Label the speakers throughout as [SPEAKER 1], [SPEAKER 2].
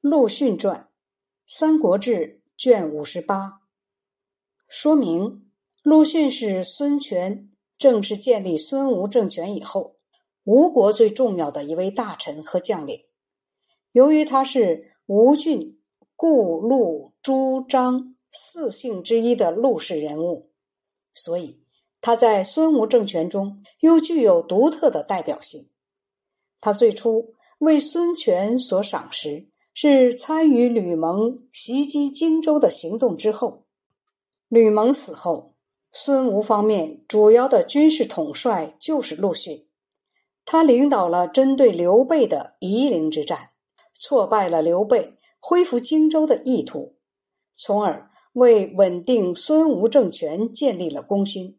[SPEAKER 1] 陆逊传，《三国志》卷五十八，说明陆逊是孙权正式建立孙吴政权以后，吴国最重要的一位大臣和将领。由于他是吴郡顾陆朱张四姓之一的陆氏人物，所以他在孙吴政权中又具有独特的代表性。他最初为孙权所赏识。是参与吕蒙袭击荆州的行动之后，吕蒙死后，孙吴方面主要的军事统帅就是陆逊，他领导了针对刘备的夷陵之战，挫败了刘备恢复荆州的意图，从而为稳定孙吴政权建立了功勋。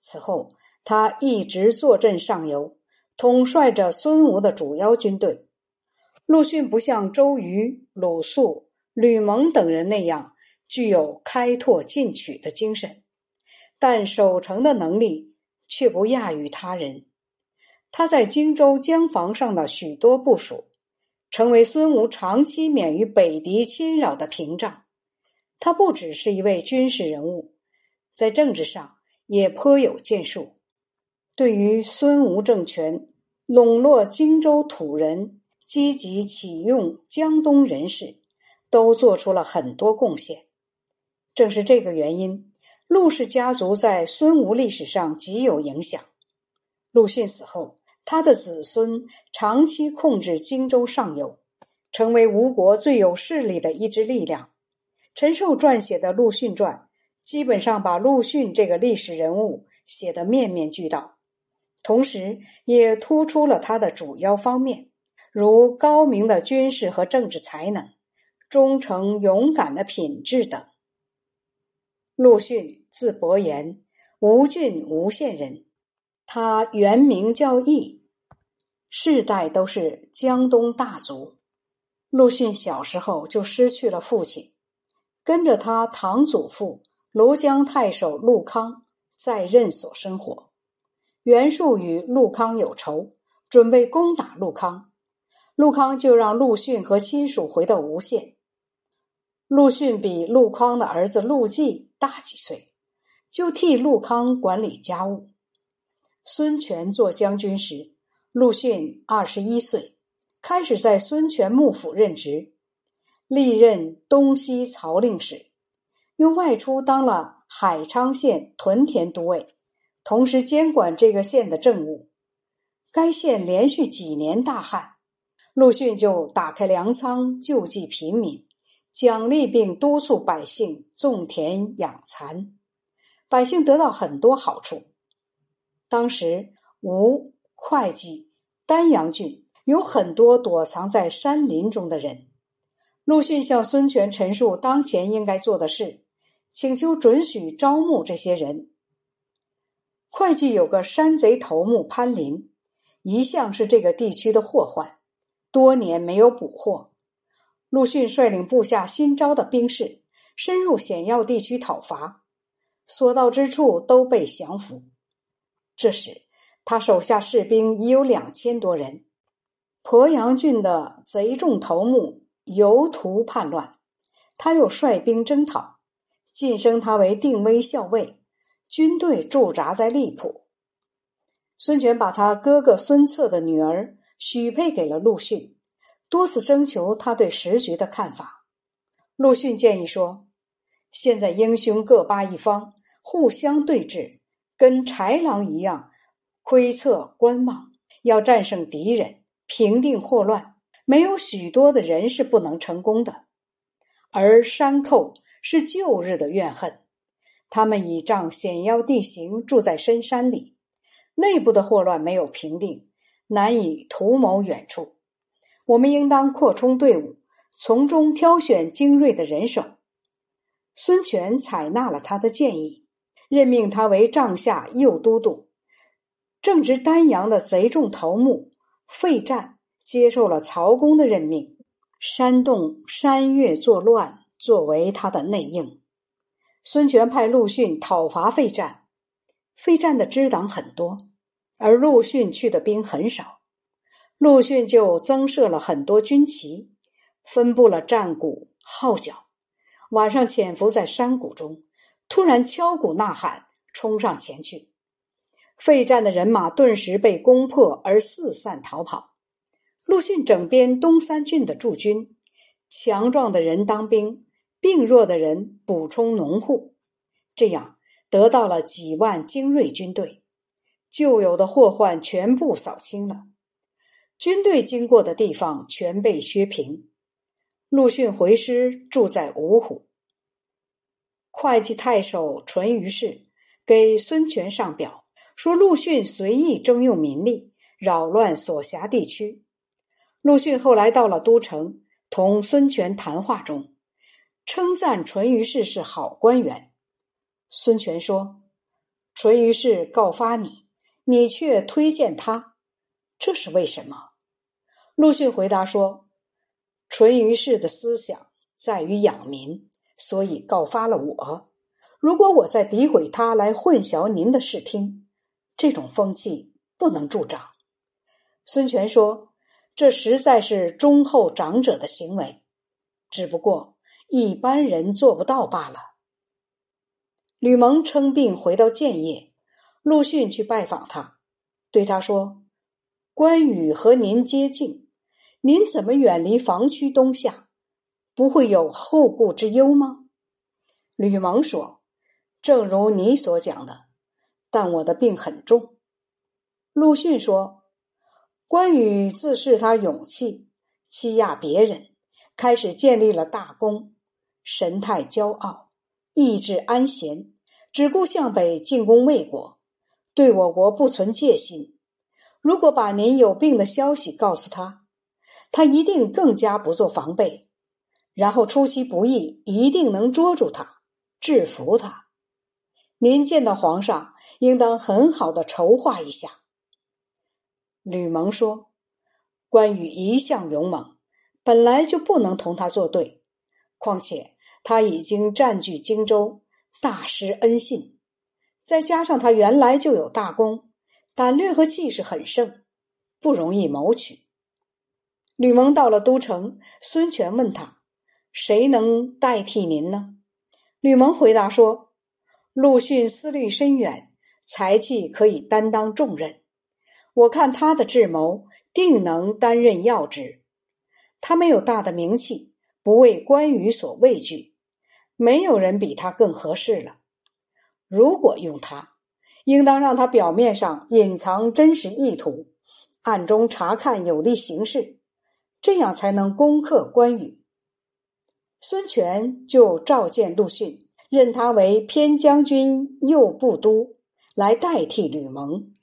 [SPEAKER 1] 此后，他一直坐镇上游，统帅着孙吴的主要军队。陆逊不像周瑜、鲁肃、吕蒙等人那样具有开拓进取的精神，但守城的能力却不亚于他人。他在荆州江防上的许多部署，成为孙吴长期免于北敌侵扰的屏障。他不只是一位军事人物，在政治上也颇有建树。对于孙吴政权笼络荆州土人。积极启用江东人士，都做出了很多贡献。正是这个原因，陆氏家族在孙吴历史上极有影响。陆逊死后，他的子孙长期控制荆州上游，成为吴国最有势力的一支力量。陈寿撰写的《陆逊传》，基本上把陆逊这个历史人物写得面面俱到，同时也突出了他的主要方面。如高明的军事和政治才能、忠诚勇敢的品质等。陆逊字伯言，吴郡吴县人。他原名叫义，世代都是江东大族。陆逊小时候就失去了父亲，跟着他堂祖父庐江太守陆康在任所生活。袁术与陆康有仇，准备攻打陆康。陆康就让陆逊和亲属回到吴县。陆逊比陆康的儿子陆绩大几岁，就替陆康管理家务。孙权做将军时，陆逊二十一岁，开始在孙权幕府任职，历任东西曹令史，又外出当了海昌县屯田都尉，同时监管这个县的政务。该县连续几年大旱。陆逊就打开粮仓救济贫民，奖励并督促百姓种田养蚕，百姓得到很多好处。当时吴会稽丹阳郡有很多躲藏在山林中的人，陆逊向孙权陈述当前应该做的事，请求准许招募这些人。会稽有个山贼头目潘林，一向是这个地区的祸患。多年没有捕获，陆逊率领部下新招的兵士深入险要地区讨伐，所到之处都被降服。这时，他手下士兵已有两千多人。鄱阳郡的贼众头目尤图叛乱，他又率兵征讨，晋升他为定威校尉，军队驻扎在荔浦。孙权把他哥哥孙策的女儿。许配给了陆逊，多次征求他对时局的看法。陆逊建议说：“现在英雄各霸一方，互相对峙，跟豺狼一样，窥测观望。要战胜敌人，平定祸乱，没有许多的人是不能成功的。而山寇是旧日的怨恨，他们倚仗险要地形，住在深山里，内部的祸乱没有平定。”难以图谋远处，我们应当扩充队伍，从中挑选精锐的人手。孙权采纳了他的建议，任命他为帐下右都督。正值丹阳的贼众头目费战接受了曹公的任命，煽动山岳作乱，作为他的内应。孙权派陆逊讨伐费战，费战的支党很多。而陆逊去的兵很少，陆逊就增设了很多军旗，分布了战鼓号角，晚上潜伏在山谷中，突然敲鼓呐喊，冲上前去。废战的人马顿时被攻破而四散逃跑。陆逊整编东三郡的驻军，强壮的人当兵，病弱的人补充农户，这样得到了几万精锐军队。旧有的祸患全部扫清了，军队经过的地方全被削平。陆逊回师，住在芜湖。会稽太守淳于氏给孙权上表，说陆逊随意征用民力，扰乱所辖地区。陆逊后来到了都城，同孙权谈话中，称赞淳于氏是好官员。孙权说：“淳于氏告发你。”你却推荐他，这是为什么？陆逊回答说：“淳于氏的思想在于养民，所以告发了我。如果我再诋毁他来混淆您的视听，这种风气不能助长。”孙权说：“这实在是忠厚长者的行为，只不过一般人做不到罢了。”吕蒙称病回到建业。陆逊去拜访他，对他说：“关羽和您接近，您怎么远离防区东下？不会有后顾之忧吗？”吕蒙说：“正如你所讲的，但我的病很重。”陆逊说：“关羽自恃他勇气，欺压别人，开始建立了大功，神态骄傲，意志安闲，只顾向北进攻魏国。”对我国不存戒心，如果把您有病的消息告诉他，他一定更加不做防备，然后出其不意，一定能捉住他，制服他。您见到皇上，应当很好的筹划一下。吕蒙说：“关羽一向勇猛，本来就不能同他作对，况且他已经占据荆州，大失恩信。”再加上他原来就有大功，胆略和气势很盛，不容易谋取。吕蒙到了都城，孙权问他：“谁能代替您呢？”吕蒙回答说：“陆逊思虑深远，才气可以担当重任。我看他的智谋，定能担任要职。他没有大的名气，不为关羽所畏惧，没有人比他更合适了。”如果用他，应当让他表面上隐藏真实意图，暗中查看有利形势，这样才能攻克关羽。孙权就召见陆逊，任他为偏将军右部都，来代替吕蒙。